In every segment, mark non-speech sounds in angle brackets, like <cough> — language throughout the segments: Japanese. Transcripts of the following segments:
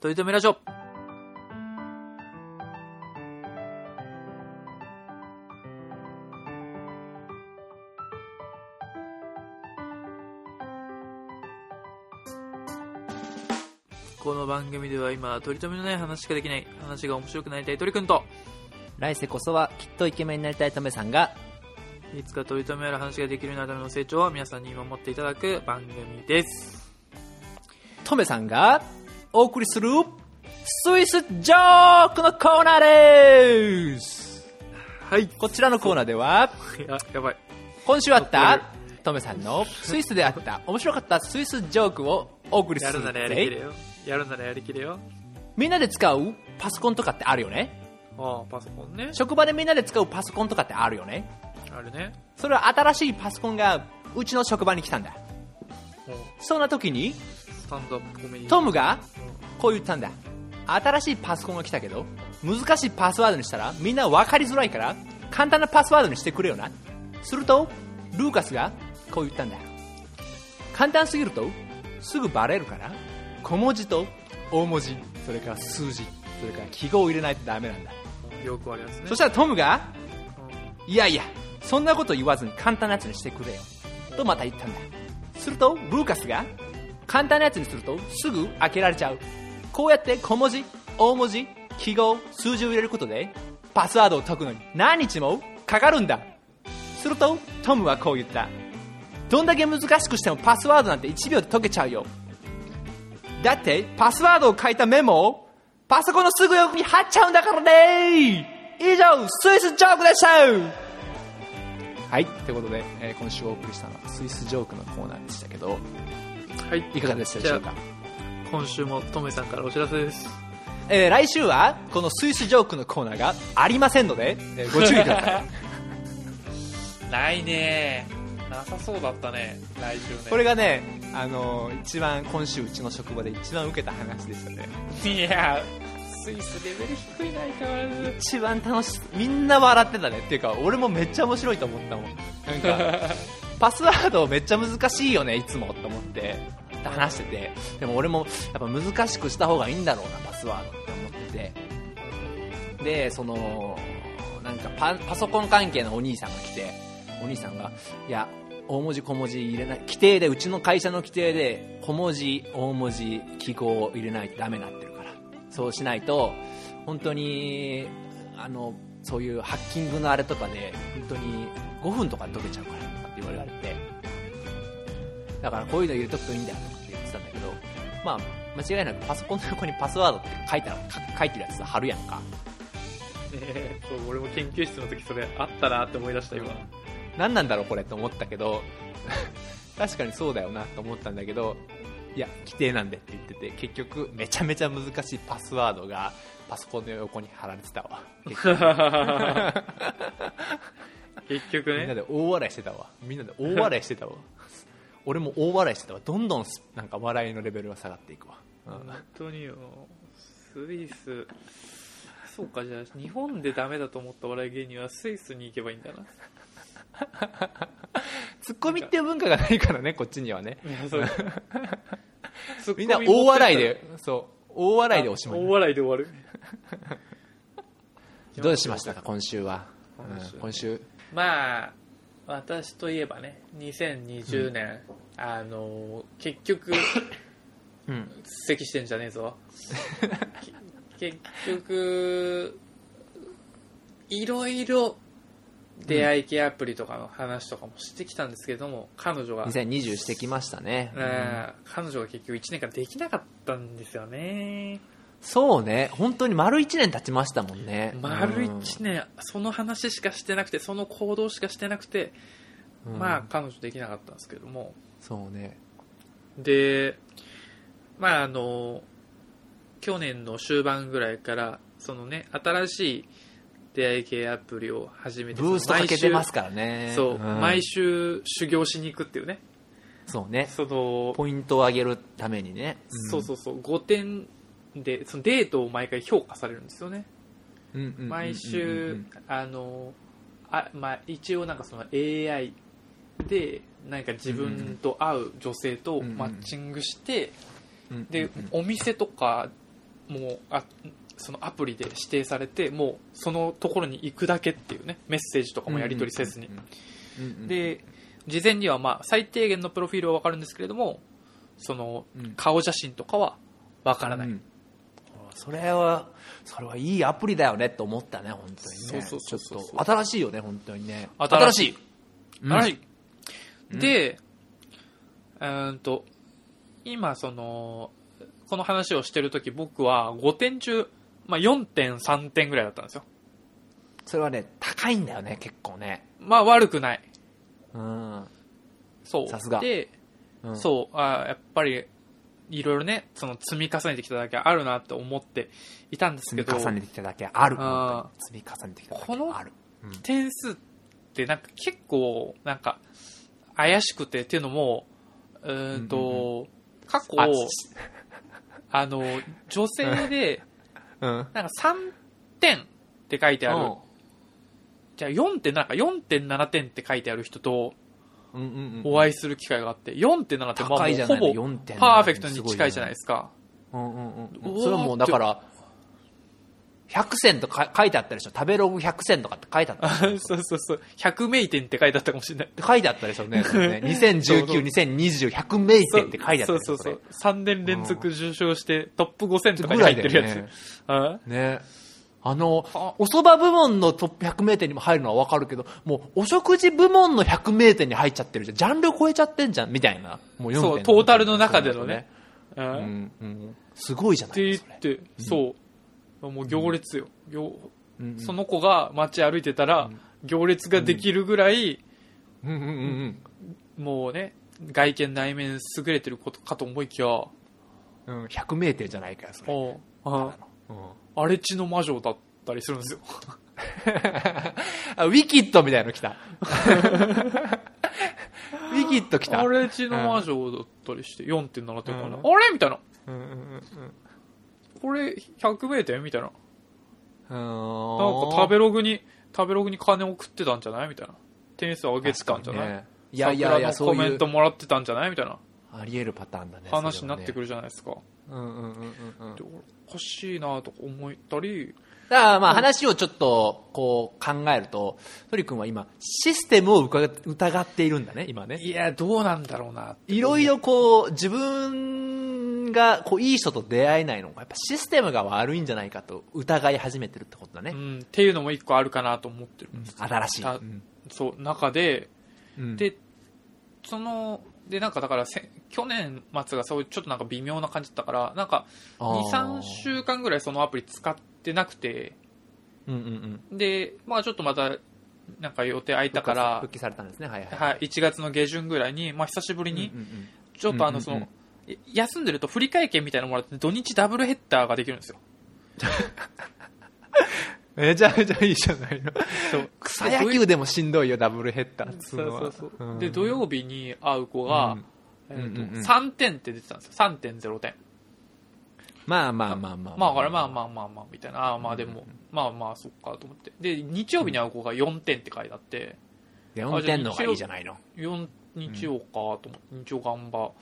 とりとめラジオこの番組では今、取り留めのない話しかできない、話が面白くなりたい鳥くんと、来世こそはきっとイケメンになりたいトメさんがいつか取り留めある話ができるようになるための成長を皆さんに見守っていただく番組です。トメさんがお送りするスイスジョークのコーナーですはい。こちらのコーナーではや、やばい。今週あったトメさんのスイスであった面白かったスイスジョークをお送りするやるならやりきれよ。やるならやりきれよ。みんなで使うパソコンとかってあるよねああ、パソコンね。職場でみんなで使うパソコンとかってあるよねあるね。それは新しいパソコンがうちの職場に来たんだそんな時に。トムがこう言ったんだ。新しいパソコンが来たけど難しいパスワードにしたらみんな分かりづらいから簡単なパスワードにしてくれよな。するとルーカスがこう言ったんだ。簡単すぎるとすぐバレるから小文字と大文字それから数字それから記号を入れないとダメなんだ。よくあるやつね。そしたらトムがいやいやそんなこと言わずに簡単なやつにしてくれよ。とまた言ったんだ。するとルーカスが簡単なやつにするとすぐ開けられちゃうこうやって小文字大文字記号数字を入れることでパスワードを解くのに何日もかかるんだ。するとトムはこう言った。どんだけ難しくしてもパスワードなんて1秒で解けちゃうよ。だってパスワードを書いたメモをパソコンのすぐ横に貼っちゃうんだからね。以上スイスジョークでした。はいということで、えー今週お送りしたのはスイスジョークのコーナーでしたけどはい。いかがでしたでしょうか？今週もトメさんからお知らせです。えー来週はこのスイスジョークのコーナーがありませんので、えーご注意ください。<laughs> ないねなさそうだったね、来週ね。これがね、あのー一番今週うちの職場で一番受けた話でしたね。いや、スイスレベル低いな、相変わらず。一番楽しみんな笑ってたね。っていうか俺もめっちゃ面白いと思ったもん。なんか <laughs> パスワードめっちゃ難しいよねいつもと思って話しててでも俺もやっぱ難しくした方がいいんだろうなパスワードって思ってて。でそのなんかパパソコン関係のお兄さんが来てお兄さんがいや大文字小文字入れない規定でうちの会社の規定で小文字大文字記号を入れないとダメになってるから。そうしないと本当にあのそういうハッキングのあれとかで本当に5分とかで解けちゃうからとかって言われて。だからこういうの入れとくといいんだよとかって言ってたんだけどまあ間違いなくパソコンの横にパスワードって書いた書いてるやつ貼るやんか。ねそう、俺も研究室の時それあったなって思い出した、今。何なんだろうこれと思ったけど <laughs> 確かにそうだよなと思ったんだけどいや規定なんでって言ってて結局めちゃめちゃ難しいパスワードがパソコンの横に貼られてたわ。結局。<laughs> 結局ね。みんなで大笑いしてたわ。みんなで大笑いしてたわ俺も大笑いしてたわ。どんどんすなんか笑いのレベルが下がっていくわ、うん。本当によ。スイス。そうか、じゃあ、日本でダメだと思った笑い芸人はスイスに行けばいいんだな。<laughs> ツッコミっていう文化がないからねこっちにはね。<laughs> みんな大笑いでそう。大笑いでおしまい。大笑いで終わる。<laughs> どうしましたか今週は。今週。うん今週。まあ、私といえばね、2020年、あの、結局、うん。咳してんじゃねえぞ。<laughs> け結局、いろいろ出会い系アプリとかの話とかもしてきたんですけども、彼女が、2020してきましたね、えー彼女が結局1年間できなかったんですよね。そうね。本当に丸1年経ちましたもんね。丸うん1年、その話しかしてなくて、その行動しかしてなくて、うん。まあ彼女できなかったんですけども、そうね。で、まああの、去年の終盤ぐらいから、そのね、新しい出会い系アプリを始めて、ブーストかけてますかからね。そう、ん。毎週修行しに行くっていうね、そうね。その、ポイントを上げるためにね、そうそうそう、5点で、そのデートを毎回評価されるんですよね。毎週、あの、あまあ、一応なんかその AI で、なんか自分と会う女性とマッチングして、うんで、うん。お店とかもうあそのアプリで指定されてもうそのところに行くだけっていうねメッセージとかもやり取りせずに、で事前にはまあ最低限のプロフィールは分かるんですけれどもそのうん。顔写真とかは分からない、うんそれはそれはいいアプリだよねって思ったね本当にね。そうそうちょっと新しいよね本当にね。新しい。うんはい。で、うーんと今そのこの話をしてる時僕は5点中、まあ、4.3点ぐらいだったんですよ。それはね高いんだよね結構ね。まあ悪くない。うん。そう。さすが。で、うん。そう。あーやっぱりいろいろねその積み重ねてきただけあるなって思っていたんですけど。積み重ねてきただけある。あ積み重ねてきただけこのある。うん点数ってなんか結構なんか怪しくてっていうのもうーんと、過去あ <laughs> あの女性で <laughs> うん。なんか3点って書いてある、じゃあ4.7か4.7点って書いてある人とお会いする機会があって4.7ってまあほぼ4.7パーフェクトに近いじゃないですか。うんうんうん。おーそれはもうだから100選とか書いてあったでしょ？食べログ100選とかって書いてあった <laughs> そうそうそう。100名店って書いてあったかもしれない。書いてあったでしょうね。ね。<laughs> 2019、2020、100名店って書いてあったそうそうそう。3年連続受賞してトップ5000とかに入ってるやつ、ねあ？ねあのあ、お蕎麦部門のトップ100名店にも入るのはわかるけど、もうお食事部門の100名店に入っちゃってるじゃん。ジャンル超えちゃってんじゃん、みたいな。もう4.7そうトータルの中でのね。ううん。んうん。すごいじゃなってい言って、そうもう行列よ、行うんその子が街歩いてたら、行列ができるぐらい、うん。うんうんもうね外見内面優れてることかと思いきや。おうん。うん、100名店じゃないかよ、それ。う。あうん荒れ地の魔女だったりするんですよ。<laughs> あ、ウィキッドみたいなの来た。<laughs> ウィキッド来た。荒れ地の魔女だったりして4.7点かな、うん。あれ？みたいな。うんうんうんこれ100名店？みたいな。うん。なんか食べログに食べログに金送ってたんじゃない？みたいな。点数上げてたんじゃない、ね。いやいやいや、コメントもらってたんじゃない？みたいな。あり得るパターンだね。話になってくる。るじゃないですか、うんうんうんうんかしいなとか思ったりだからまあ話をちょっとこう考えると、鳥君は今、システムを疑疑っているんだね、今ね。いやどうなんだろうないろいろこう、自分がこういい人と出会えないのが、やっぱシステムが悪いんじゃないかと疑い始めてるってことだね。うん、っていうのも一個あるかなと思ってるんです、新しい。あそう中でうんでそのでなんかだからせ去年末がそういうちょっとなんか微妙な感じだったからなんかあー。23週間ぐらいそのアプリ使ってなくて。うんうんうん。でまあちょっとまたなんか予定空いたから復帰されたんですね、はいはい。はい、1月の下旬ぐらいに、まあ、久しぶりにちょっとあのその、休んでると振り替え券みたいなのもらって土日ダブルヘッダーができるんですよ <laughs> めちゃめちゃいいじゃないの。そう。草野球でもしんどいよ、ダブルヘッダー。っつそうう。のは。そうそう、うん。で土曜日に会う子が、うん。えーとうんうんうん。3点って出てたんですよ。3.0点まあまあまあまあ。まあ。これまあまあまあまあみたいな。あーまあでも、まあまあそっかと思って。で日曜日に会う子が4点って書いてあって。4点の方がいいじゃないの。4日曜かと思って、日曜頑張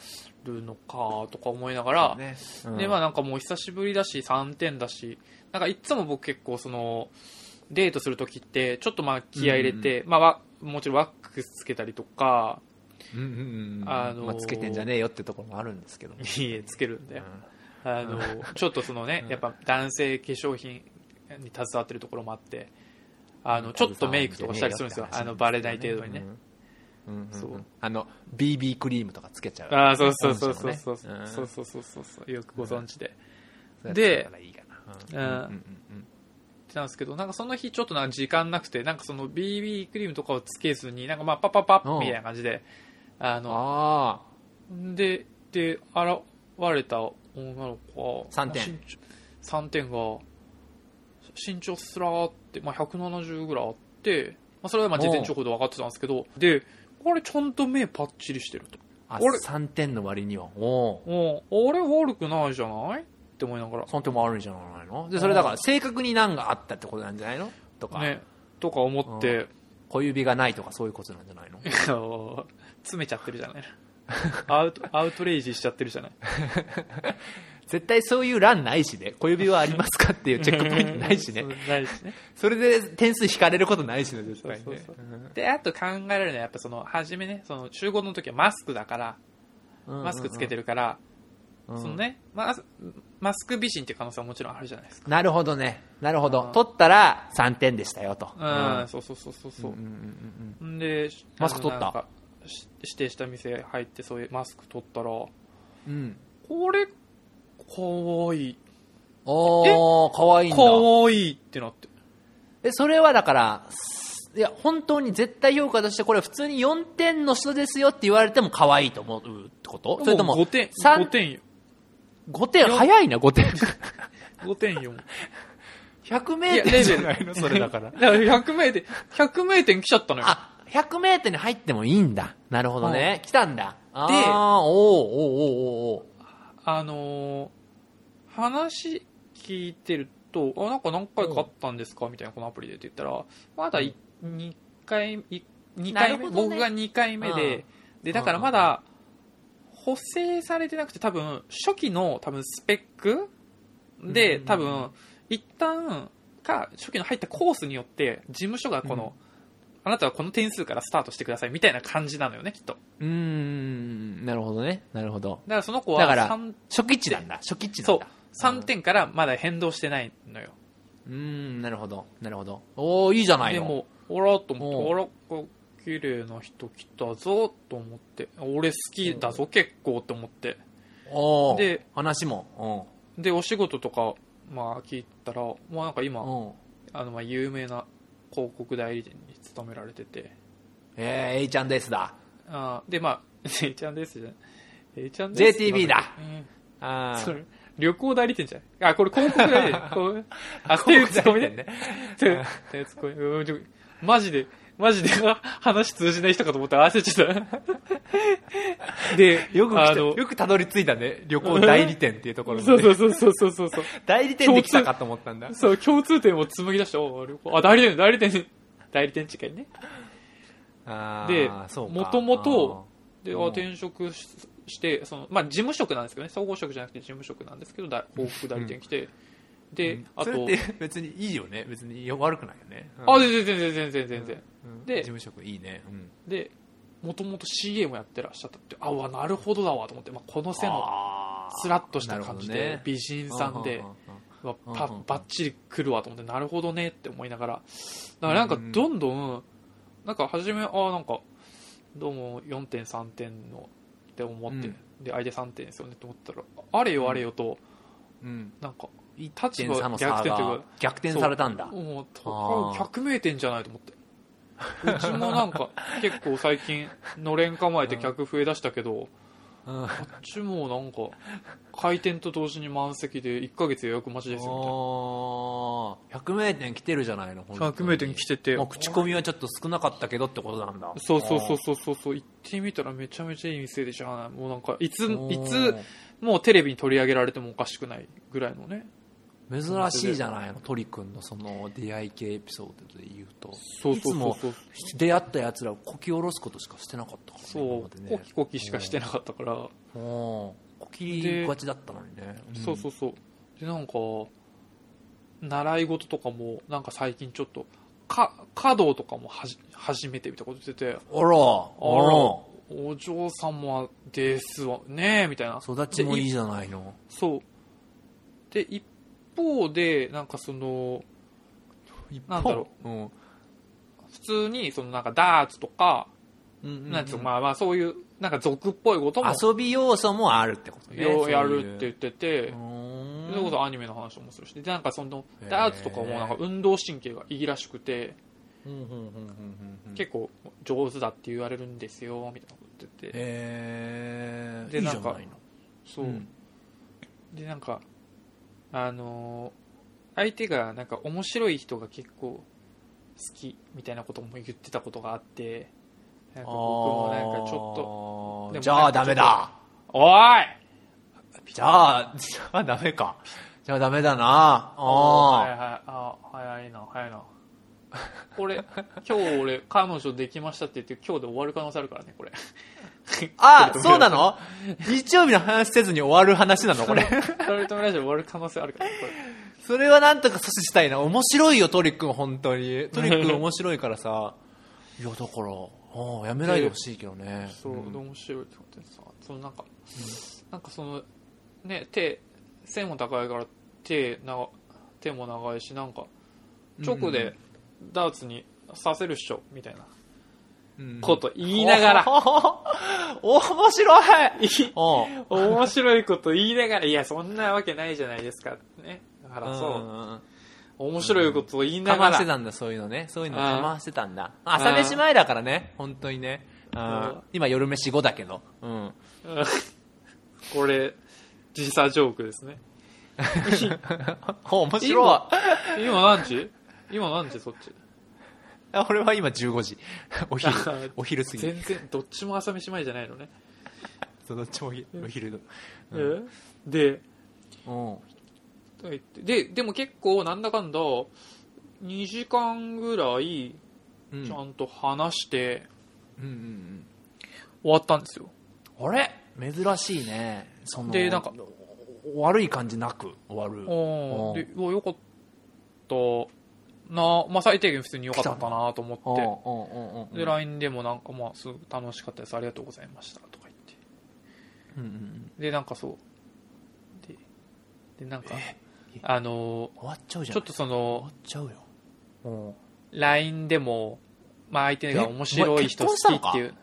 るのかとか思いながら、ね。でまあなんかもう久しぶりだし3点だしなんかいつも僕結構そのデートする時ってちょっとまあ気合い入れて、まあわもちろんワックスつけたりとかうんうんうん。あのーまあ、つけてんじゃねえよってところもあるんですけど。いいえつけるんで、うん。あのちょっとそのねやっぱ男性化粧品に携わってるところもあってあのちょっとメイクとかしたりするんですよ。あのバレない程度にね、うんうんうんうんそう。あの BB クリームとかつけちゃう。ああそうそうそうそう。そうそううんそうそうそうそうそう。よくご存知で、でうん。うんうんうんなんですけどなんかその日ちょっとなんか時間なくてなんかその BB クリームとかをつけずになんかまあパッパッパッみたいな感じであのあでで現れた女の子が三点。まあ身長3点が身長すらーって、まあ、170ぐらいあって、まあ、それはまあ事前情報で分かってたんですけどでこれちゃんと目パッチリしてると。ああ俺。3点の割には。おおうん。あれ悪くないじゃない？って思いながら。3点もあるんじゃないの？でそれだから正確に何があったってことなんじゃないの？とか、ね。とか思って、小指がないとかそういうことなんじゃないの？詰めちゃってるじゃない。アウトアウトレイジしちゃってるじゃない <laughs> 絶対そういう欄ないしね。小指はありますかっていうチェックポイントないしね。<laughs> ないしね。それで点数引かれることないしね絶対ね。であと考えられるのはやっぱその初めねその集合の時はマスクだからうんマスクつけてるから、うん。そのねマスマスク美人っていう可能性はもちろんあるじゃないですか。なるほどね。なるほど。うん。取ったら3点でしたよと。うん、そうそうそうそうそう、うんうんうんん。でマスク取った？指定した店入ってそういうマスク取ったらこうん。れかわいい。おおかわいいんだ。かわいいってなって。えそれはだからすいや本当に絶対評価としてこれ普通に4点の人ですよって言われても可愛いと思うってこと？それとも5点三5点よ。5点早いな5点。5点よ。100名点じゃないの？それだから。だから100名点100名点来ちゃったのよ。あ100名店に入ってもいいんだ。なるほどね、来たんだ。あーでおーおーおーおあのー話聞いてると、あ、なんか何回かあったんですか？みたいな、このアプリでって言ったら、まだい2回、い二回目、ね僕が2回目で、うん。で、だからまだ、補正されてなくて、多分、初期の多分スペックで、うん多分、一旦、か、初期の入ったコースによって、事務所がこの、あなたはこの点数からスタートしてくださいみたいな感じなのよね、きっと。だかうーん。なるほどね。なるほど。らその子はだから三初期値なんだ。初期値なんそう。だ、3点からまだ変動してないのよ。うーんなるほどなるほど。おおいいじゃないの。でも、おらと思って、おあら、こ綺麗な人来たぞと思って、俺好きだぞ、結構って思って。で話もで、お仕事とか、まあ聞いたら、まあなんか今、あの、まあ有名な広告代理店に勤められてて、えー、A ちゃんですだ。あーで、まあ、<laughs> A ちゃんですじゃん。A ちゃんです。JTB だ。うん。あー。それ、旅行代理店じゃん。あ、これ広告代理店。<laughs> こうあ、手広打ち込み告代理店ね。手手打ち込みうんちょ。マジで、マジで話通じない人かと思ったら焦っちゃった。で、よくあの、よくたどり着いたね旅行代理店っていうところにねそうそうそうそうそうそう。代理店で来たかと思ったんだそう、共通点を紡ぎ出して、お旅行あ、代理店、代理店、代理店近いね。あーでもともとで、転職しして、その、まあ、事務職なんですけどね、総合職じゃなくて事務職なんですけど、だ広告代理店来て、で、あと、それって <laughs> 別にいいよね。別に悪くないよね。あ、全然全然全然全然。うん。で。事務職いいね。うん。で、もともと CA もやってらっしゃったって、あ、うわ、なるほどだわと思って、まあ、この背のスラッとした感じで、美人さんでう、うううわうんパうん。バッチリ来るわと思って、なるほどねって思いながら、だからなんかどんどん、なんか初め、ああ、なんか、どうも4.3点のって思って、うん。で、相手3点ですよねって思ったら、あれよあれよと、うん。なんか、一立場逆転というがか、逆転されたんだ。もう、あー。100名店じゃないと思って。うちもなんか、<laughs> 結構最近、のれん構えて客増え出したけど、うんこっちもなんか、開店と同時に満席で1ヶ月予約待ちですよみたいな。あー。100名店来てるじゃないの本当に。100名店来てて。まあ口コミはちょっと少なかったけどってことなんだ。そうそうそうそうそうそう。行ってみたらめちゃめちゃいい店でしゃあない。もうなんかいついつもうテレビに取り上げられてもおかしくないぐらいのね珍しいじゃないの鳥くんのその出会い系エピソードで言うと。そうそうそうそう。いつも出会ったやつらをこき下ろすことしかしてなかったからねそう。ね。コキコキしかしてなかったから、うん。こきがちだったのにね。そうそうそう。でなんか習い事とかもなんか最近ちょっとか華道とかもはじ初めてみたいなこと言ってて。あらああら。お嬢様ですわ。ねえみたいな。ら育ちもいいじゃないの。そう。で一方でなんかそのなんだろう、うん。普通にそのなんかダーツとか、うんうんうん。なんつうのまあまあそういうなんか俗っぽいことも遊び要素もあるってことねやるって言っててそれこそアニメの話もするし。でなんかそのダーツとかもなんか運動神経がいいらしくて、結構上手だって言われるんですよみたいなこと言ってて、でなんかいいそう、うん。でなんかあのー相手がなんか面白い人が結構好きみたいなことも言ってたことがあってなんか僕もなんかちょっとじゃあダメだ。おい！じゃあじゃあダメか。じゃあダメだな。<laughs> はいあはいあ早いな早いな。これ今日俺彼女できましたって言って今日で終わる可能性あるからねこれ <laughs> あ、そうなの？日曜日の話せずに終わる話なの？これ。トリトムラジオ終わる可能性あるから、これ。それはなんとか阻止したいな。面白いよ、トリックン、本当に。トリックン面白いからさ。<laughs> いや、だから、やめないでほしいけどね。そう、んで面白いってことでさ、そのなんか、なんかその、ね、手、背も高いから手な、手も長いし、なんか、直でダーツにさせるっしょ、みたいなうんこと言いながら、<laughs> 面白い。<laughs> 面白いこと言いながら、いや、そんなわけないじゃないですか、ね。だからそう、うん。面白いことを言いなかがら、ましてたんだ、そういうの。ね。そういうのかましてたんだ。朝飯前だからね、本当にね。今夜飯後だけど。うん。うん。これ、時差ジョークですね。<laughs> 面白い。今何時？今何時？そっちあ俺は今15時。<laughs> お昼 <laughs> お昼過ぎ。全然、どっちも朝飯前じゃないのね。<laughs> そうどっちもお昼お昼の。えで、うん。で、でも結構なんだかんだ、2時間ぐらいうんちゃんと話してうんうんうん。終わったんですよ。あれ？珍しいね。そのでなんか悪い感じなく終わる。でうわよかったな、まあ最低限普通によかったなと思って。で、LINE でもなんかまあすごく楽しかったです。ありがとうございました。とか言って。うんうんで、なんかそう。で、でなんかえ、あの終わっちゃうじゃん。ちょっとそ終のわ、っちゃうよ。うん LINE でも、まあ相手がえ面白い人好きっていう、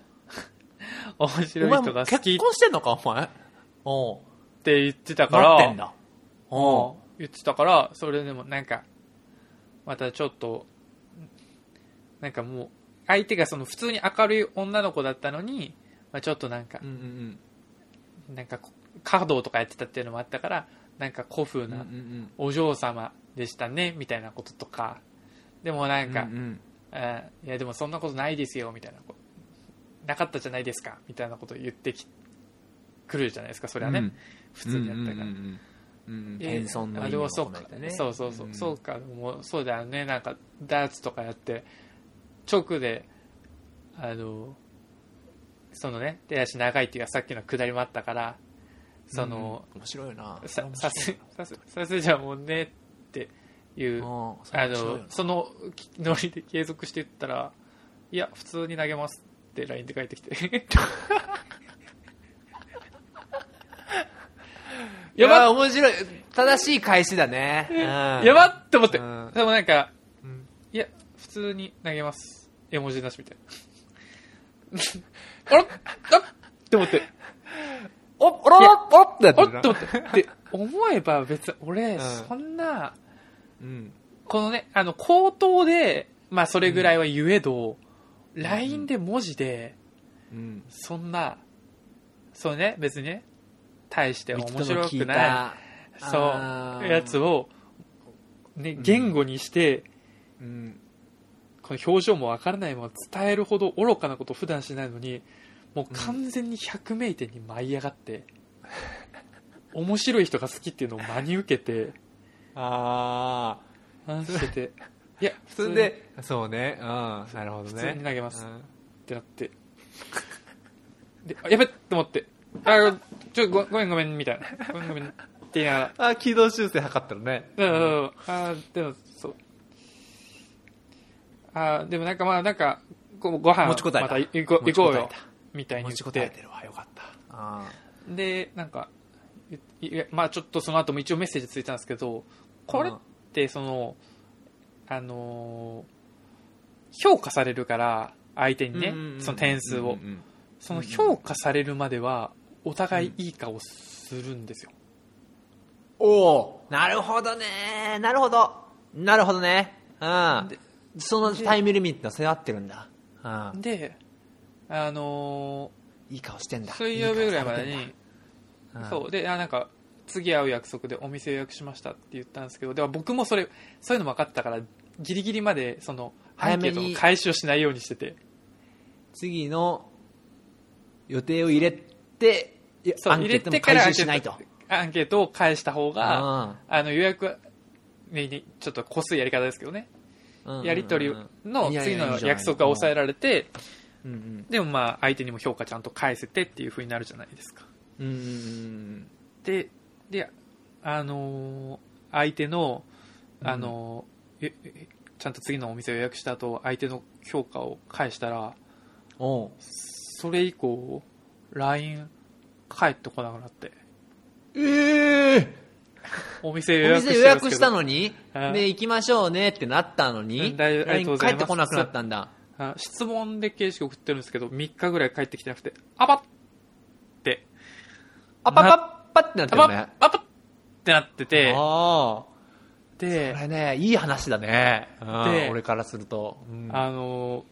<laughs> 面白い人が好きっ結婚してんのか、お前？おて言ってたうかってんだ。おうん言ってたから、それでもなんか、またちょっと、なんかもう、相手がその普通に明るい女の子だったのに、まあ、ちょっとなんかう、んうんなんか、華道とかやってたっていうのもあったから、なんか古風なんお嬢様でしたね、みたいなこととか、でもなんか、うんうん。あいやでもそんなことないですよみたいなことなかったじゃないですかみたいなことを言ってきくるじゃないですかそれはね、うん。普通にやったから、うんうんうんうんで謙遜のあ意味もそうか。込めてね。そうそうそう、ん。そうか。もうそうだよね。なんかダーツとかやって直であのそのね手足長いっていうかさっきのくだりもあったからその、うん。面白いよな。ささすさすさすじゃもんねっていうあのそのノリで継続していったらいや普通に投げますって LINE で返ってきて <laughs> いや、やばっ。面白い。正しい返しだね。うん。やばっって思って、うん。でもなんかうん。いや普通に投げます。絵文字なしみたいな。<laughs> あらっあっって思って。お、おろろおろってやってっと思って。で思えば別に俺うん。そんな、うん。このねあの口頭でまあそれぐらいは言えど、LINE で文字でうん。そんなそうね別にね大して面白くないいそうやつを、ね、言語にして、うん。この表情もわからないまま伝えるほど愚かなことを普段しないのにもう完全に百名店に舞い上がって、面白い人が好きっていうのを真に受けて <laughs> あ話してて <laughs> いやあ。それで、そうね。うん。なるほどね。普通に投げますうんってなってであやべっと思ってあちょごごめんごめんみたいな。ごめんごめんって言いながら。あ、軌道修正図ったらね。うんうんうん。あーでもそう。あーでもなんかまあなんかごご飯持ちこたえた。また行こう持ちこたえ行こうよみたいに持ち言って。こたえてるわ。よかった。あでなんかいいやまあちょっとその後も一応メッセージついたんですけどこれってそのあのー評価されるから相手にねその点数をその評価されるまではお互いいい顔するんですよ。おお。なるほどね。なるほど。なるほどね。うん。でそのタイムリミット背負ってるんだ。うん。であのいい顔してんだ。ー水曜日ぐらいまでにいい顔されてんだ。そう。であなんか次会う約束でお店予約しましたって言ったんですけどでも僕もそれそういうの分かってたからギリギリまでそのアンケートの回収をしないようにしてて。次の予定を入れていやそうアンケートも入れてから回収しないと。アンケートアンケートを返した方がああ。の予約ににちょっとこすいやり方ですけどね。やり取りの次の約束が抑えられてうんうん。でもまあ相手にも評価ちゃんと返せてっていう風になるじゃないですか。うんうんでであのー相手のあのーええちゃんと次のお店を予約した後相手の評価を返したらおう。それ以降 LINE 返ってこなくなって。ええお店お予約して店予約したのに？ね行きましょうねってなったのうに帰ってこなくなったんだ。質問で形式送ってるんですけど3日ぐらい返ってきてなくてあばって。あパパッパってなってるねあばってなっててああでこれねいい話だねうんで俺からするとうんあの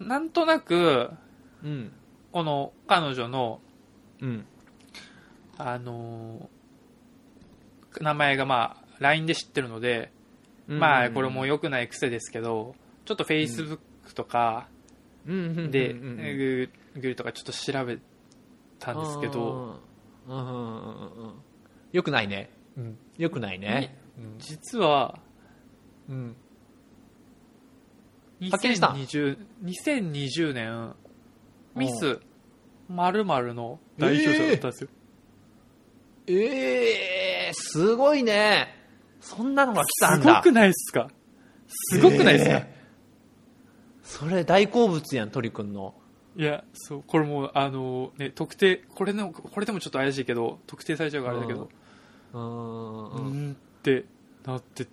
ーなんとなくうんこの彼女のうん。あのー名前がまあ LINE で知ってるので、まあこれも良くない癖ですけどちょっと Facebook とかで、グーグルとかちょっと調べたんですけど、よくないね。うん。よくないね。うん。実はうん。発見した。2020 2020年ミスの代表者だったんですよ、ええすごいね。そんなのが来たんすだごくないですか？すごくないですか、えーそれ大好物やん鳥くんの。いや、そう、これもう、あのね、特定、これの、これでもちょっと怪しいけど、特定されちゃうからあれだけど、うん。ううんーんってなってて、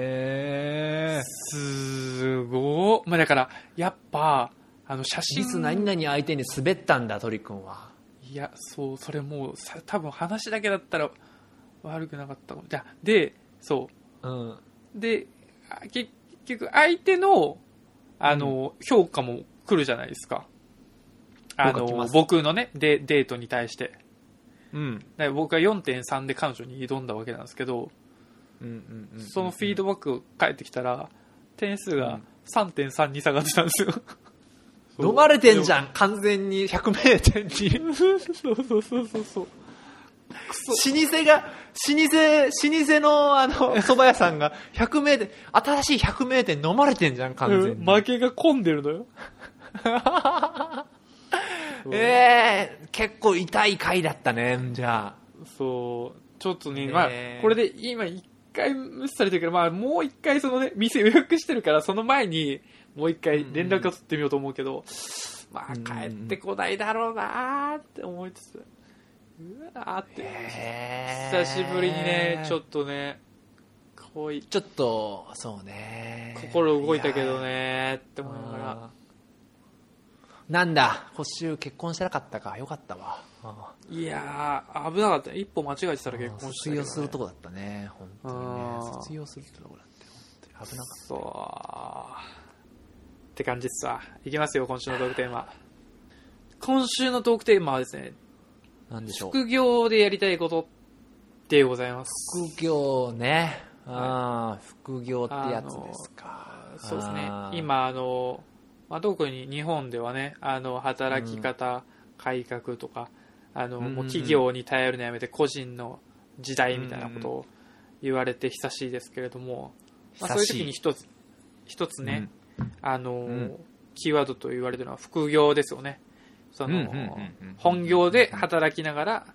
えすごー。まあだから、やっぱ、あの、写真。実何々相手に滑ったんだ鳥くんはいや、そう、それもう、さ多分話だけだったら悪くなかった。じゃあで、そうんう。で、あ結局、相手の、あの、評価も来るじゃないですか。あの、僕のね、デデートに対して。うん僕は4.3で彼女に挑んだわけなんですけど、うんうんうんそのフィードバックが返ってきたら、点数が3.3に下がってたんですよ。飲まれてんじん。ゃん完全に100名店にそうそうそうそうそう。老舗が、老舗、老舗のあの、蕎麦屋さんが100名店、新しい100名店飲まれてんじゃん、完全に。うん負けが込んでるのよ。<laughs> ええ結構痛い回だったね、じゃあ。そう、ちょっとね、ねまあ、これで今一回無視されてるから、まあもう一回そのね、店予約してるから、その前にもう一回連絡を取ってみようと思うけど、まあうん帰ってこないだろうなーって思いつつ、うわーって。へ久しぶりにね、ちょっとね、恋、ちょっと、そうね。心動いたけどねって思いながら。なんだ、補修結婚してなかったか。よかったわ。あいやー、危なかった。一歩間違えてたらー結婚して卒業するとこだったね。本当にね卒業するとこだったよ。危なかっそう。って感じっすわ。いきますよ、今週のトークテーマ。今週のトークテーマはですね、た。なんでしょう。副業でやりたいことでございます。副業ね。ああ、副業ってやつですか。そうですね今、あの、まあ、特に日本ではね、あの、働き方改革とか、あの、うんうんうんもう企業に頼るのやめて個人の時代みたいなことを言われて久しいですけれども、まあ、そういう時に一つ、一つね、あの、んキーワードと言われてるのは副業ですよね。その、本業で働きながら、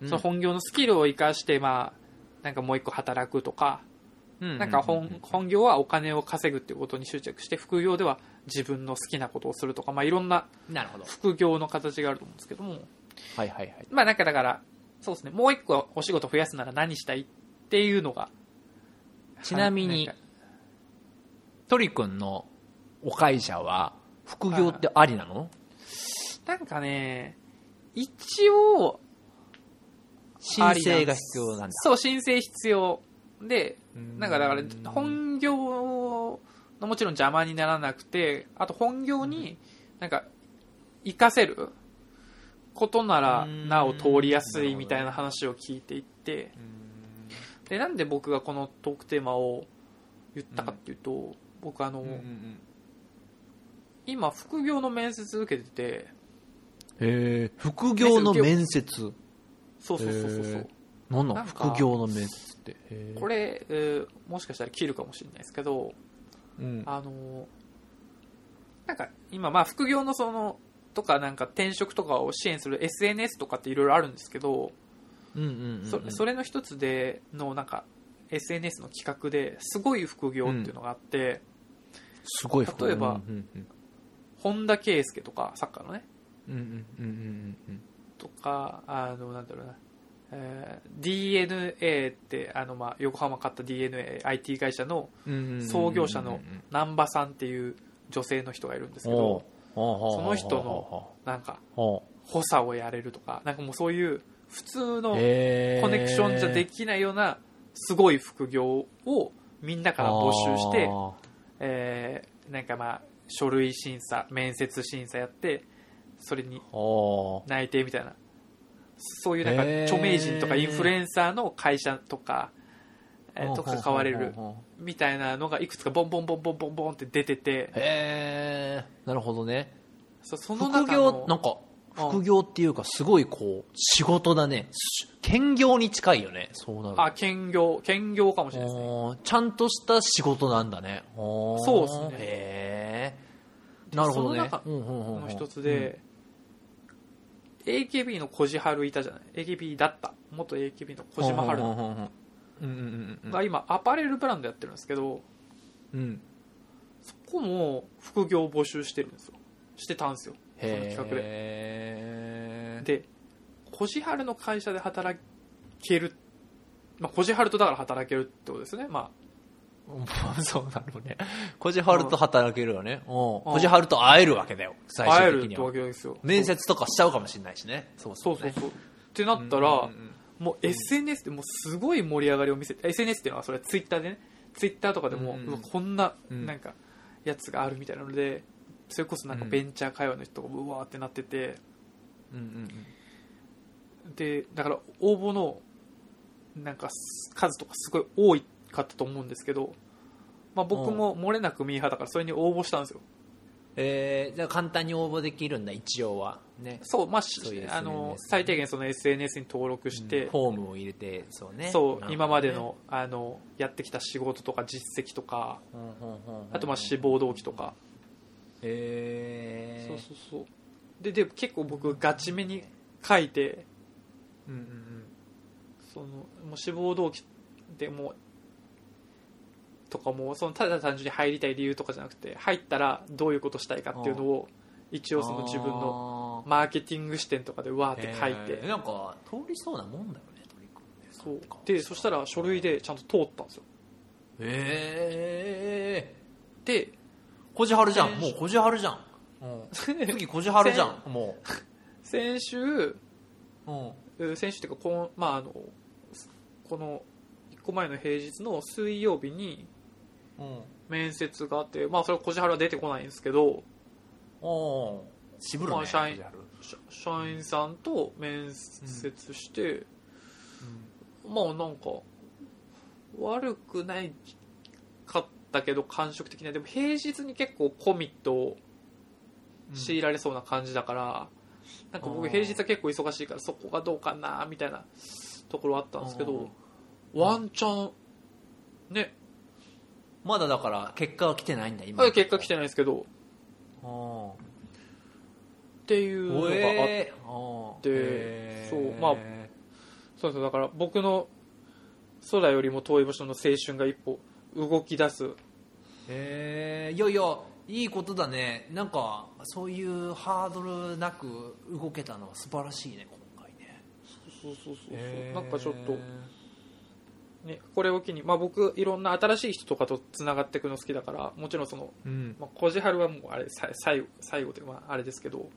うんその本業のスキルを生かして、まあ、なんかもう一個働くとか、うんなんか本本業はお金を稼ぐっていうことに執着して、副業では自分の好きなことをするとか、まあいろんな。副業の形があると思うんですけども、はいはいはい。まあなんかだから、そうですね、もう一個お仕事増やすなら何したいっていうのが。ちなみにんか鳥くんのお会社は、副業ってありなの？なんかね、一応、申請が必要なんだ。そう、申請必要。で、うん。なんかだから、本業のもちろん邪魔にならなくて、あと本業になんか、活かせる？ことならうん。なお通りやすいみたいな話を聞いていて、で、なんで僕がこのトークテーマを言ったかっていうと、僕あの、うんうんうん今副業の面接受けてて、へえ、副業の面接？そうそうそうそうそう。へー。なんななんかの副業の面接って。これ、えーもしかしたら切るかもしれないですけど、うん。あのなんか今まあ副業のそのとかなんか転職とかを支援する SNS とかっていろいろあるんですけど、うんうんうんうん。そそれの一つでのなんか SNS の企画ですごい副業っていうのがあって、すごい例えばうんうん本田圭佑とかサッカーのね。うんうんうんうんうんとかあのなんだろうな、えー DNA ってあのまあ横浜買った DNAIT 会社の創業者の南波さんっていう女性の人がいるんですけどそその人のなんかの補佐をやれるとかなんかもうそういう普通のココネクションじゃできないようなすごい副業をみんなから募集して、えーなんかまあ書類審査面接審査やってそれに内定みたいな。そういうなんか著名人とかインフルエンサーの会社とか、えーと関われるみたいなのがいくつかボンボンボンボンボンボンって出てて。へえなるほどね。そその副中の業なんか副業っていうかすごいこう仕事だね。し兼業に近いよね。そうなると。あ兼業。兼業かもしれないですね。ちゃんとした仕事なんだね。そうっすね。へえなるほどね。その中うんうんうんうん。の一つで、AKB の小路春いたじゃない？AKB だった。元 AKB の小島春うんうんうんうん。うんうんうん。が今アパレルブランドやってるんですけどうん。そこも副業を募集してるんですよ。してたんですよその企画で。で小路春の会社で働けるまあ小路春とだから働けるってことですよね。ま <laughs> そうなるね。小路春と働けるよね。うん。うん。小路春と会えるわけだよ。あ最会えるって終的にはわけですよ。面接とかしちゃうかもしれないしね。そうね。そうそうそう。ってなったら、うんうんうんもう SNS でもうすごい盛り上がりを見せて SNS っていうのはそれはツイッターでね。ツイッターとかでも、うんうん。こんなうん。なんかやつがあるみたいなのでそれこそなんかベンチャー会話の人がうわーってなってて。うんうんうん。でだから応募のなんか数とかすごい多いかったと思うんですけど、まあ、僕も漏れなくミーハーだからそれに応募したんですよ。えー、じゃあ簡単に応募できるんだ一応は。ね。そうまあしそういうあの最低限その SNS に登録して、フォームを入れてそうね。そう今までのあのやってきた仕事とか実績とかうんうんうんうん。あとまあ志望動機とかえー、そうそうそう。でで結構僕ガチめに書いてうんうんそのもう志望動機でもうとかもそのただ単純に入りたい理由とかじゃなくて入ったらどういうことしたいかっていうのを一応その自分ののマーケティング視点とかでわーって書いて。なんか通りそうなもんだよね取り組んでそうでそしたら書類でちゃんと通ったんですよ。ええでー、小路春じゃん。先もう小路春じゃん。次小路春じゃん。も先週う、うん、え先週っていうかこの,、まあ、あのこの1個前の平日の水曜日にうん。面接があって、まあ、それ小路春は出てこないんですけどおー渋るねまあ社員社社員さんと面接して、まあなんか悪くないかったけど感触的な。でも平日に結構コミットを強いられそうな感じだから、なんか僕平日は結構忙しいからそこがどうかなみたいなところあったんですけどうん。ワンチャンね。まだだから結果は来てないんだ今結果来てないですけど。あっていうのがあって。えー、でそう。まあそうそうだから僕の空よりも遠い場所の青春が一歩動き出す。えー、いやいやいいことだね。なんかそういうハードルなく動けたのは素晴らしいね今回ね。そうそうそうそう、えー。なんかちょっと、ね、これを機に、まあ、僕いろんな新しい人とかとつながっていくの好きだからもちろんその、うん。まあ、小路春はもうあれさ最後最後というかまああれですけど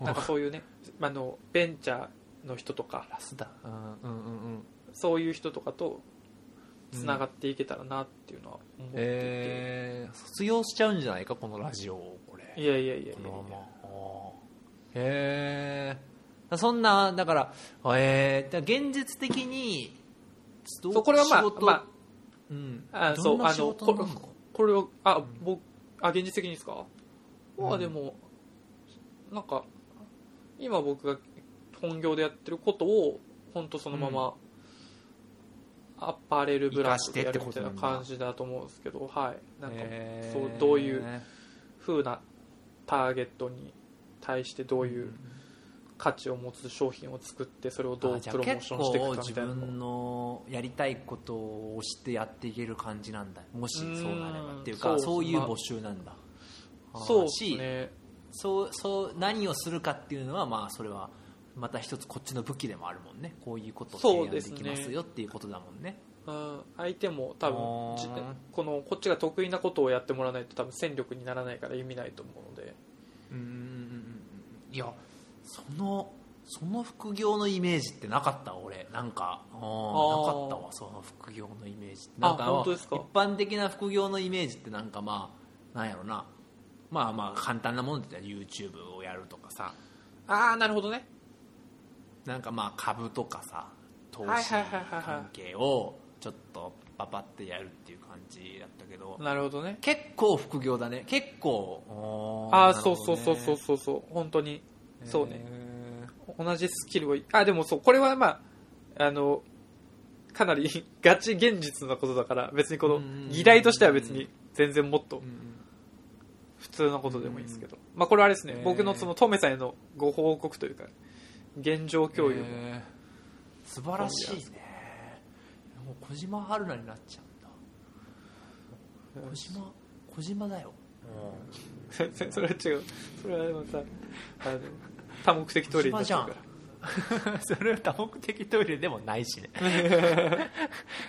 なんかそういうねあのベンチャーの人とかラスだ。うんうんうんうん。そういう人とかとつながっていけたらなっていうのは思っていて、えー、卒業しちゃうんじゃないかこのラジオをこれ。いやいやいやいやまま。へえそんなだからえー、だから現実的にどそうこれはまあまあうん、あそうあのな仕事なの？ここれをあ僕あ現実的にですか、まあでもなんか今僕が本業でやってることを本当そのまま、アパレルブランドでやるみたいな感じだと思うんですけどはい。なんかそうどういう風なターゲットに対してどういう価値を持つ商品を作ってそれをどうプロモーションしていくかみ結たいな。構自分のやりたいことをしてやっていける感じなんだ。もしそうなればっていうかうんそういう募集なんだ。あーそうですしねそうそう何をするかっていうのはまあそれはまた一つこっちの武器でもあるもんね。こういうことを提案できますよっていうことだもんね。うん相手も多あ分このこっちが得意なことをやってもらわないと多分戦力にならないから意味ないと思うので。うんいやそのその副業のイメージってなかった？俺。なんかなかったわ。その副業のイメージあなんか本当ですか？一般的な副業のイメージってなんかまあなんやろな。まあまあ簡単なものって言ったら YouTube をやるとかさ。ああなるほどねなんかまあ株とかさ投資関係をちょっとパパってやるっていう感じだったけどなるほどね。結構副業だね。結構ああーそうそうそうそうそう。そう本当に。そうね。へ同じスキルをあでもそうこれはまああのかなり <laughs> ガチ現実なことだから別にこのうん議題としては別に全然もっと普通のことでもいいですけど、まあこれはあれですね。僕のそのトメさんへのご報告というか現状共有のへー。素晴らしいね。もう小島春菜になっちゃうんだ。小島小島だよ。全然 <laughs> それは違う。それはまたあの多目的トイレになっちゃうから。<laughs> それは多目的トイレでもないしね。<laughs>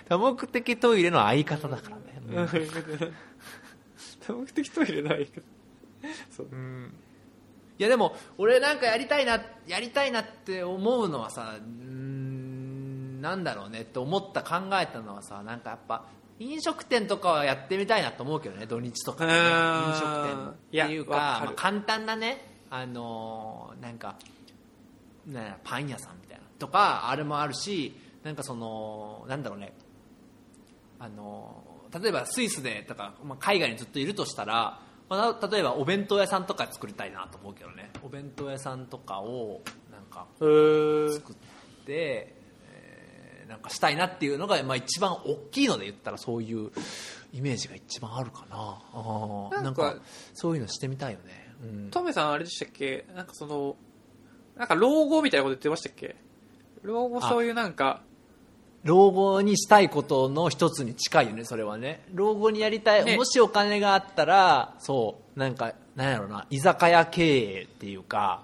多目的トイレの相方だからね、多目的トイレないけどそう。うんいやでも俺なんかやりたいなやりたいなって思うのはさうーんなんだろうねって思った考えたのはさなんかやっぱ飲食店とかはやってみたいなと思うけどね土日とかね。飲食店っていうかまあ、簡単なねあのーなんかなんやパン屋さんみたいなとかあれもあるしなんかそのなんだろうね。あの例えばスイスでとか、まあ、海外にずっといるとしたら、まあ、例えばお弁当屋さんとか作りたいなと思うけどね。お弁当屋さんとかをなんか作って、えーなんかしたいなっていうのが、まあ、一番大きいので言ったらそういうイメージが一番あるかな。あーなんかそういうのしてみたいよね、うん。トメさんあれでしたっけ？なんかそのなんか老後みたいなこと言ってましたっけ？老後そういうなんか老後にしたいことの一つに近いよねそれはね。老後にやりたい、ね。もしお金があったらそうなんかなんやろな居酒屋経営っていうか、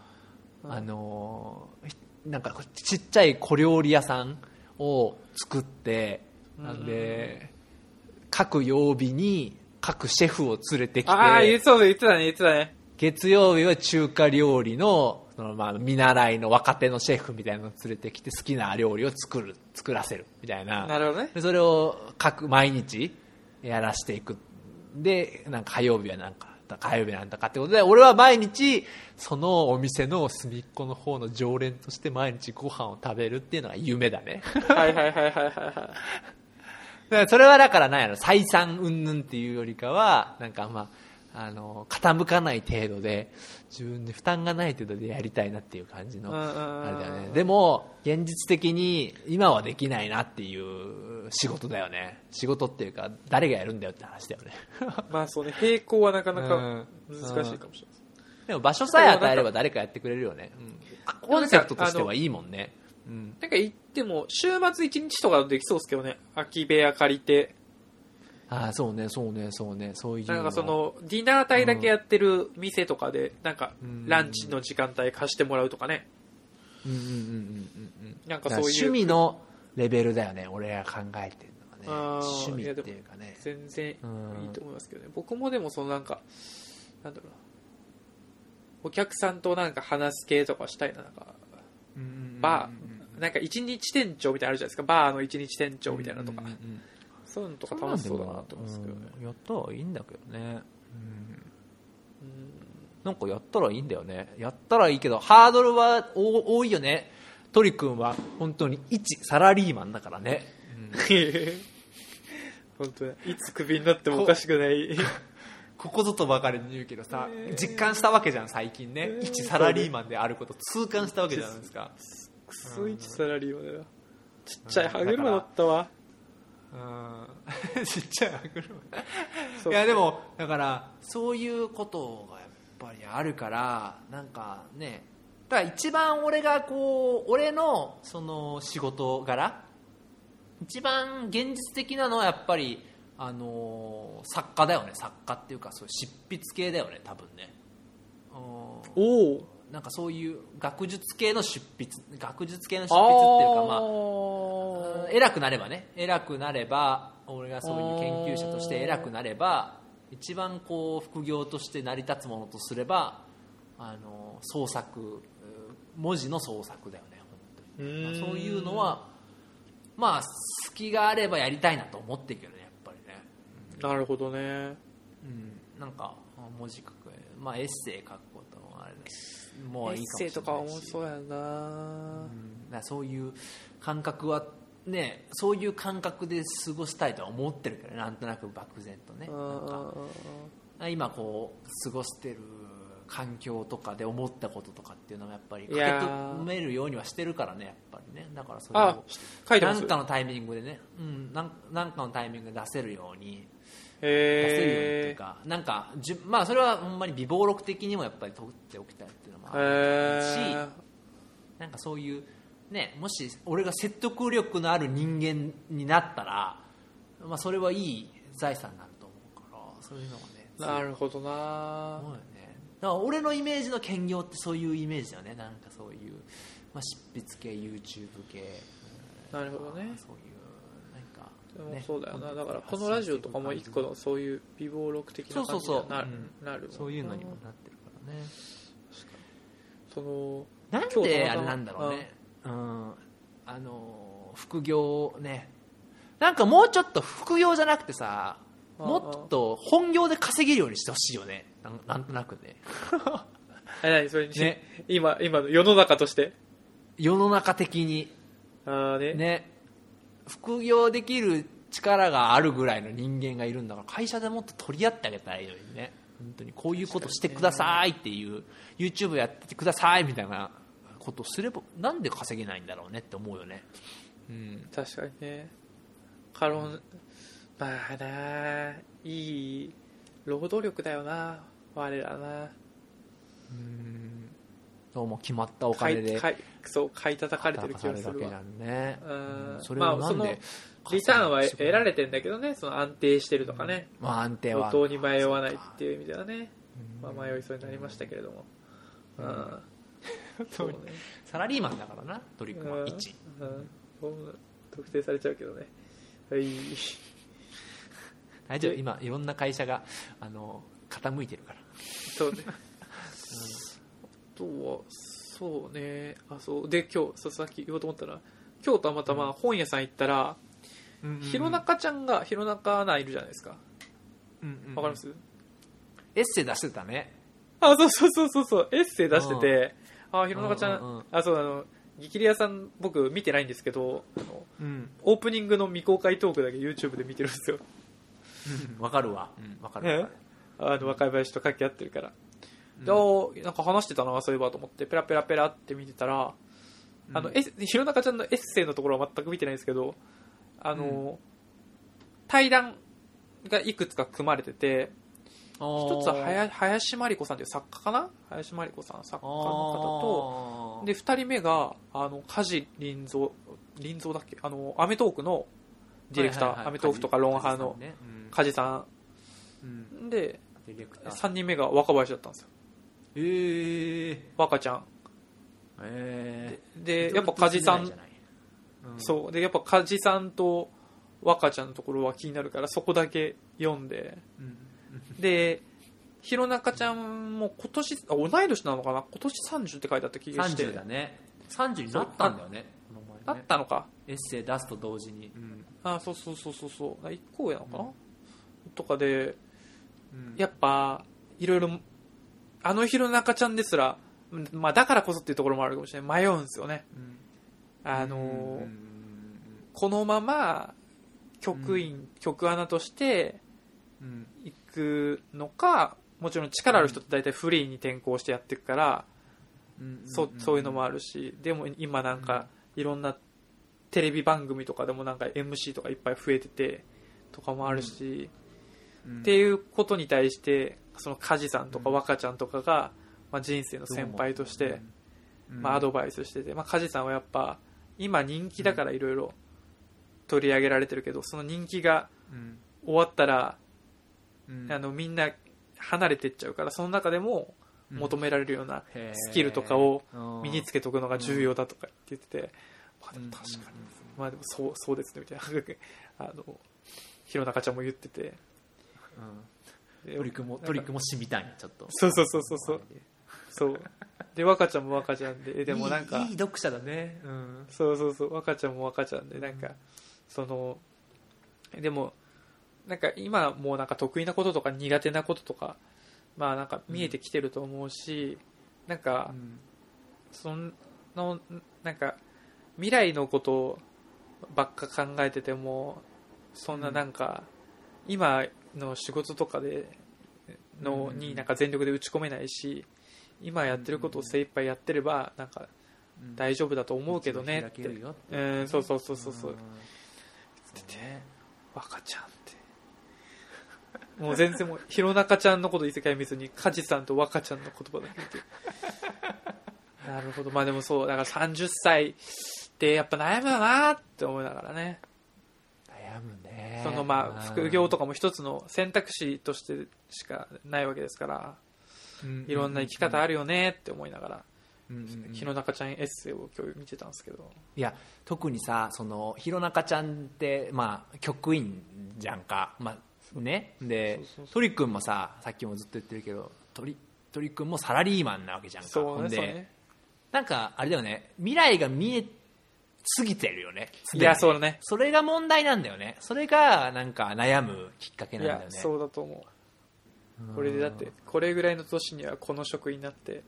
あのーひなんかちっちゃい小料理屋さんを作って、なんで各曜日に各シェフを連れてきてああ言ってたね言ってたね。月曜日は中華料理のそのまあ見習いの若手のシェフみたいなのを連れてきて好きな料理を作る作らせるみたいな。なるほどね。でそれを各毎日やらしていく。でなんか火曜日はなんか火曜日なんだかってことで俺は毎日そのお店の隅っこの方の常連として毎日ご飯を食べるっていうのが夢だね。はいはいはいはいはいはい。<laughs> それはだからなんやろ採算云々っていうよりかはなんかまああの傾かない程度で自分で負担がない程度でやりたいなっていう感じのあれだよね。でも現実的に今はできないなっていう仕事だよね。仕事っていうか誰がやるんだよって話だよね。<laughs> まあそうね並行はなかなかうん。難しいかもしれないでも場所さえ与えれば誰かやってくれるよね、うん。コンセプトとしてはいいもんね。うん。なんか行っても週末一日とかできそうですけどね。空き部屋借りてああそうねそうねそうねそういう。なんかそのディナー帯だけやってる店とかでなんかうん。ランチの時間帯貸してもらうとかね。うんうんうんうんうんうん。なんかそういう。趣味のレベルだよね俺が考えてるのあーがね趣味っていうかね。全然いいうんと思いますけどね。僕もでもそのなんかなんだろう。なお客さんとなんか話す系とかしたいななんか。バーなんか一日店長みたいなのあるじゃないですか。バーの一日店長みたいなのとか。うんうんうんそういうのとか楽しそうだなと思うんですけどね。うんやったらいいんだけどね、うん。うんなんかやったらいいんだよね。やったらいいけどハードルは多多いよね。鳥くんは本当に一サラリーマンだからね、本当に。いつクビになってもおかしくない。<laughs> ここぞとばかりに言うけどさ実感したわけじゃん最近ね。一サラリーマンであること痛感したわけじゃないですか。クソ一サラリーマンだよ。ちっちゃい歯車だったわうん。<laughs> ちっちゃい歯車。いやでもだからそういうことがやっぱぱりあるからなんかねだから一番俺がこう俺のその仕事柄一番現実的なのはやっぱりあの作家だよね。作家っていうかそういう執筆系だよね多分ね。うん。おおなんかそういう学術系の出筆学術系の執筆っていうかまああ偉くなればね偉くなれば俺がそういう研究者として偉くなれば一番こう副業として成り立つものとすればあの創作うん文字の創作だよね本当に、まあそういうのはまあ隙があればやりたいなと思ってるけどねやっぱりね、なるほどね。うん、なんかあ文字書く。まあエッセイ書くこともあれですもういいエッかもしれないし。セイとか面白そうやな。うん。だからそういう感覚はねそういう感覚で過ごしたいとは思ってるけどね。なんとなく漠然とね。なんか。今こう過ごしてる環境とかで思ったこととかっていうのはやっぱり書きー。留めるようにはしてるからねやっぱりね。だからそれあを書いてます。なんかのタイミングでね、うん、なんなんかのタイミングで出せるように出せるようにっていうへかなんかじゅまあそれはほんまに微暴録的にもやっぱり取っておきたいっていうのもえあるへしなんかそういうねもし俺が説得力のある人間になったら、まあ、それはいい財産になると思うからそういうのがねえなるほどな。そうよね。だから俺のイメージの兼業ってそういうイメージだよね。なんかそういう、まあ、執筆系 YouTube 系。なるほどね。そういうか、でもね。そうだよな。だからこのラジオとかも一個のそういう美貌録的な感じにはなる。そうそうそう。なるそういうのにもなってるからね。そのなんであれなんだろうね。うん。あの副業ね。なんかもうちょっと副業じゃなくてさうんもっと本業で稼げるようにしてほしいよね。なんなんとなくね。<laughs> え何？それに、ね。今今の世の中として？世の中的に。ああね。ね副業できる力があるぐらいの人間がいるんだから会社でもっと取り合ってあげたらいいのにね。本当にこういうことしてくださいっていう YouTube やっててくださいみたいなことをすればなんで稼げないんだろうねって思うよね。うん。確かにね。カロンまあないい労働力だよな我らなそうもう決まったお買金で。い買いそう買い叩かれてる気がするわ。れるねうんうん。それをなんでまあそのリターンは得られてんだけどね。その安定してるとかね。まあ安定は。路頭に迷わないっていう意味ではね、まあ、迷いそうになりましたけれども、うん。そうね、サラリーマンだからな取り組みうん。1うん。こん。特定されちゃうけどね。はい。大丈夫。今いろんな会社があの傾いてるから。そうね、あ <laughs> とはそうね。あそう。で今日さっき言おうと思ったら今日たまたま本屋さん行ったら、弘中ちゃんが弘中アナいるじゃないですか。わかります、エッセイ出してたね。あそうそうそうそうそうエッセイ出してて、あ弘中ちゃん、うんうんうん。あそうあのギキリ屋さん僕見てないんですけどあのうん。オープニングの未公開トークだけ YouTube で見てるんですよ。わかるわ。うんわかるわ。かるあの若林と掛け合ってるから、でおなんか話してたなそういえばと思ってペラペラペラって見てたら、あのうんエス弘中ちゃんのエッセイのところは全く見てないんですけどあの、対談がいくつか組まれてて一つは林林真理子さんという作家かな？林真理子さん作家の方とで2人目があの梶林蔵林蔵だっけ？あのアメトークのディレクター、アメトークとかロンハーの梶さうん。ん。でディレクター。3人目が若林だったんですよええ若ちゃん。えでやっぱ梶さん。そう。でやっぱ梶さんと若ちゃんのところは気になるからそこだけ読んで。うん。で弘中ちゃんも今年あ同い年なのかな？今年30って書いてあった気がして。30だね。30になったんだよね。このあ前ね。ったのか。エッセイ出すと同時に。うん。あそうそうそうそうそう。1個上なのかな、とかでうん。やっぱいろいろあの弘中ちゃんですら、うんまあ、だからこそっていうところもあるかもしれない。迷うんですよね。うん。あのこのまま局員、局アナとしてうん。行くのかもちろん力ある人って大体フリーに転向してやっていくから、うん。そそういうのもあるしでも今なんかいろんなテレビ番組とかでもなんか MC とかいっぱい増えててとかもあるし、うんっていうことに対してその梶さんとかうん。若ちゃんとかが、まあ、人生の先輩として、うん。まあ、アドバイスしてて、まあ、梶さんはやっぱ今人気だからいろいろ取り上げられてるけどその人気がうん。終わったら、うん。あのみんな離れてっちゃうからその中でもうん。求められるようなスキルとかを身にけつけとくのが重要だとか言ってて、まあ、でも確かに、うんまあでもそうそうですねみたいな。あの弘中ちゃんも言っててでトリックもトリックも染みたいちょっと。そうそうそうそうそう。そう。で若ちゃんも若ちゃんででもなんか。いいいい読者だね。うん。そうそうそう。若ちゃんも若ちゃんでなんかそのでもなんか今もうなんか得意なこととか苦手なこととかまあなんか見えてきてると思うし、なんかそのなんか未来のことばっか考えててもそんななんか、今の仕事とかでのうん。になんか全力で打ち込めないし今やってることを精一杯やってればなんかうん。大丈夫だと思うけどねって。うんそうそうそうそうそう。うん。そうね。若ちゃんって。もう全然もう弘中ちゃんのこと一切見ずに梶さんと若ちゃんの言葉だけ見て。<laughs> なるほど。まあでもそうだから30歳ってやっぱ悩むよなって思いながらねね。そのまあ副業とかも一つの選択肢としてしかないわけですからいろんな生き方あるよねって思いながらうん。うん。うん。弘中ちゃんエッセイを今日見てたんですけど。いや特にさその弘中ちゃんってまあ局員じゃんか。まあね。で鳥くんもささっきもずっと言ってるけど鳥鳥くんもサラリーマンなわけじゃんか。そで、ね。なんかあれだよね。未来が見えすぎてるよね。いやそうだね。それが問題なんだよね。それがなんか悩むきっかけなんだよね。そうだと思う。これでだってこれぐらいの年にはこの職になって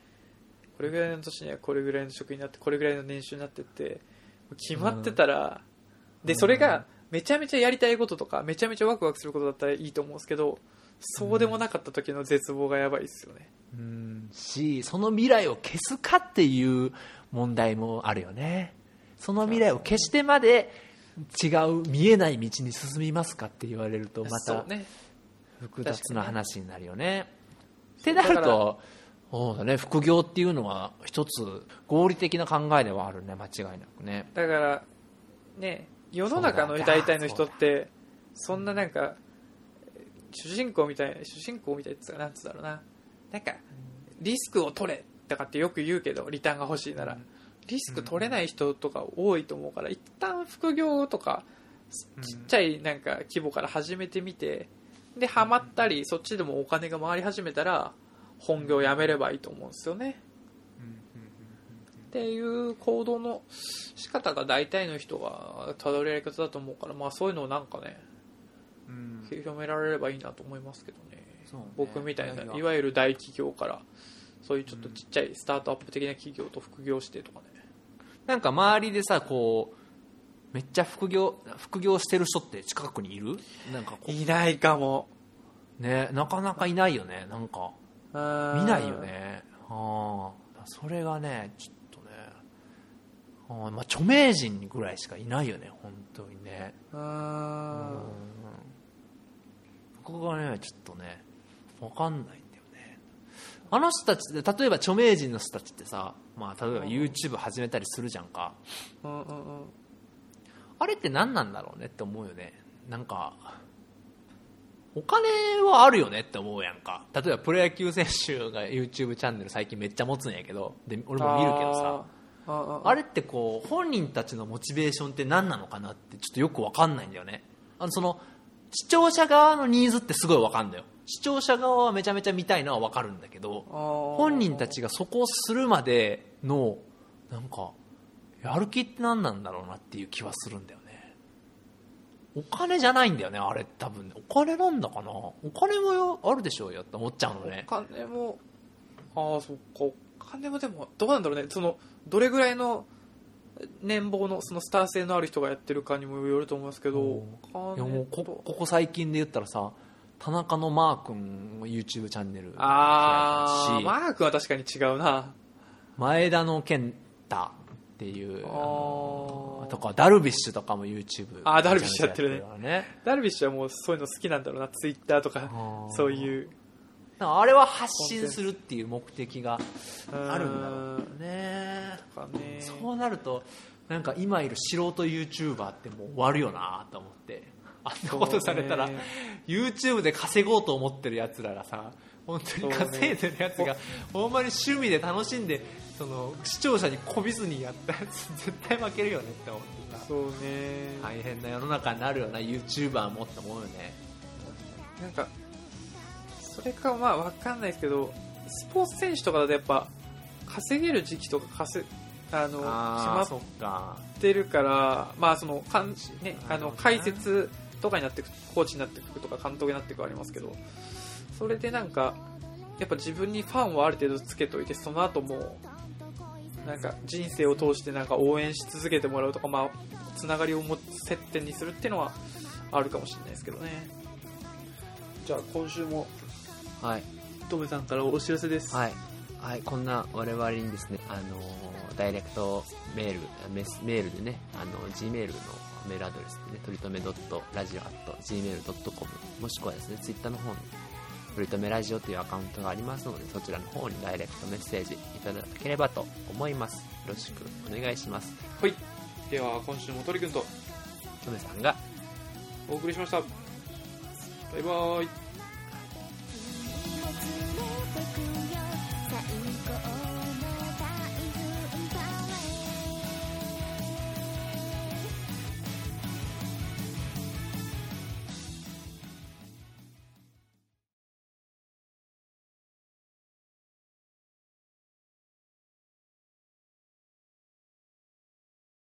これぐらいの年にはこれぐらいの職になってこれぐらいの年収になってって決まってたら、でそれがめちゃめちゃやりたいこととかめちゃめちゃワクワクすることだったらいいと思うんですけどそうでもなかった時の絶望がやばいですよね、うん。しその未来を消すかっていう問題もあるよねその未来を消してまで違う見えない道に進みますかって言われるとまた複雑な話になるよね。そうってなるとそうだね。副業っていうのは一つ合理的な考えではあるね。間違いなくね。だからね世の中の大体の人ってそんななんか主人公みたい主人公みたいってなんつうんだろうな。なんかリスクを取れとかってよく言うけどリターンが欲しいなら、うんリスク取れない人とか多いと思うから一旦副業とかうん。ちっちゃいなんか規模から始めてみてでハマったりそっちでもお金が回り始めたら本業やめればいいと思うんですよね。っていう行動の仕方が大体の人がたどりやり方だと思うから、まあ、そういうのをなんかねうん。広められればいいなと思いますけどね。ね。僕みたいないわゆる大企業からそういうちょっとちっちゃいスタートアップ的な企業と副業してとかねなんか周りでさこうめっちゃ副業副業してる人って近くにいる？なんかこいないかも。うねなかなかいないよね。なんか。見見ないよね。ああそれがねちょっとね。ああまあ著名人ぐらいしかいないよね本当にね。うん。あここがねちょっとね分かんないあの人たちで例えば著名人の人たちってさ、まあ、例えば YouTube 始めたりするじゃんか。ーうんうんうん。あれって何なんだろうねって思うよね。なんかお金はあるよねって思うやんか。例えばプロ野球選手が YouTube チャンネル最近めっちゃ持つんやけど。で俺も見るけどさ。あれってこう本人たちのモチベーションって何なのかなってちょっとよく分かんないんだよね。あのその視聴者側のニーズってすごい分かんだよ視聴者側はめちゃめちゃ見たいのは分かるんだけど本人たちがそこをするまでのなんかやる気って何なんだろうなっていう気はするんだよね。お金じゃないんだよねあれ多分お金なんだかな？お金もよあるでしょうよって思っちゃうのね。お金もああそっか。お金もでもどうなんだろうね。そのどれぐらいの年俸のそのスター性のある人がやってるかにもよると思いますけどいやもうこここ最近で言ったらさ田中のマー君の YouTube チャンネルああし。マー君は確かに違うな。前田の健太っていうとかダルビッシュとかも YouTube あダルビッシュやってるね。ダルビッシュはもうそういうの好きなんだろうなツイッターとかそういう。あれは発信するっていう目的があるんだろうね。そうなるとなんか今いる素人 YouTuber ってもう終わるよなと思ってあんなことされたら、YouTube で稼ごうと思ってるやつらがさ本当に稼いでるやつが、ほんまに趣味で楽しんでその視聴者にこびずにやったやつ絶対負けるよねって思ってさ。そうね。大変な世の中になるよな YouTuber もって思うよね。なんかそれかまあわかんないですけどスポーツ選手とかだとやっぱ稼げる時期とか稼あの決まそってるからまあそのかん、ね、あの解説とかになってくコーチになってくとか監督になってくありますけどそれでなんかやっぱ自分にファンをある程度つけといてその後もなんか人生を通してなんか応援し続けてもらうとかまあつながりを持つ接点にするっていうのはあるかもしれないですけどね。じゃあ今週もはい。トメさんからお知らせです。はい、はい、こんな我々にですね、あのーダイレクトメールメスメールでね、あの Gmail のメールアドレスでね、とりとめ .radio.gmail.com もしくはですね、Twitter の方に、とりとめラジオというアカウントがありますので、そちらの方にダイレクトメッセージいただければと思います。よろしくお願いします。はい。では、今週もとりくんと、とめさんが、お送りしました。バイバーイ。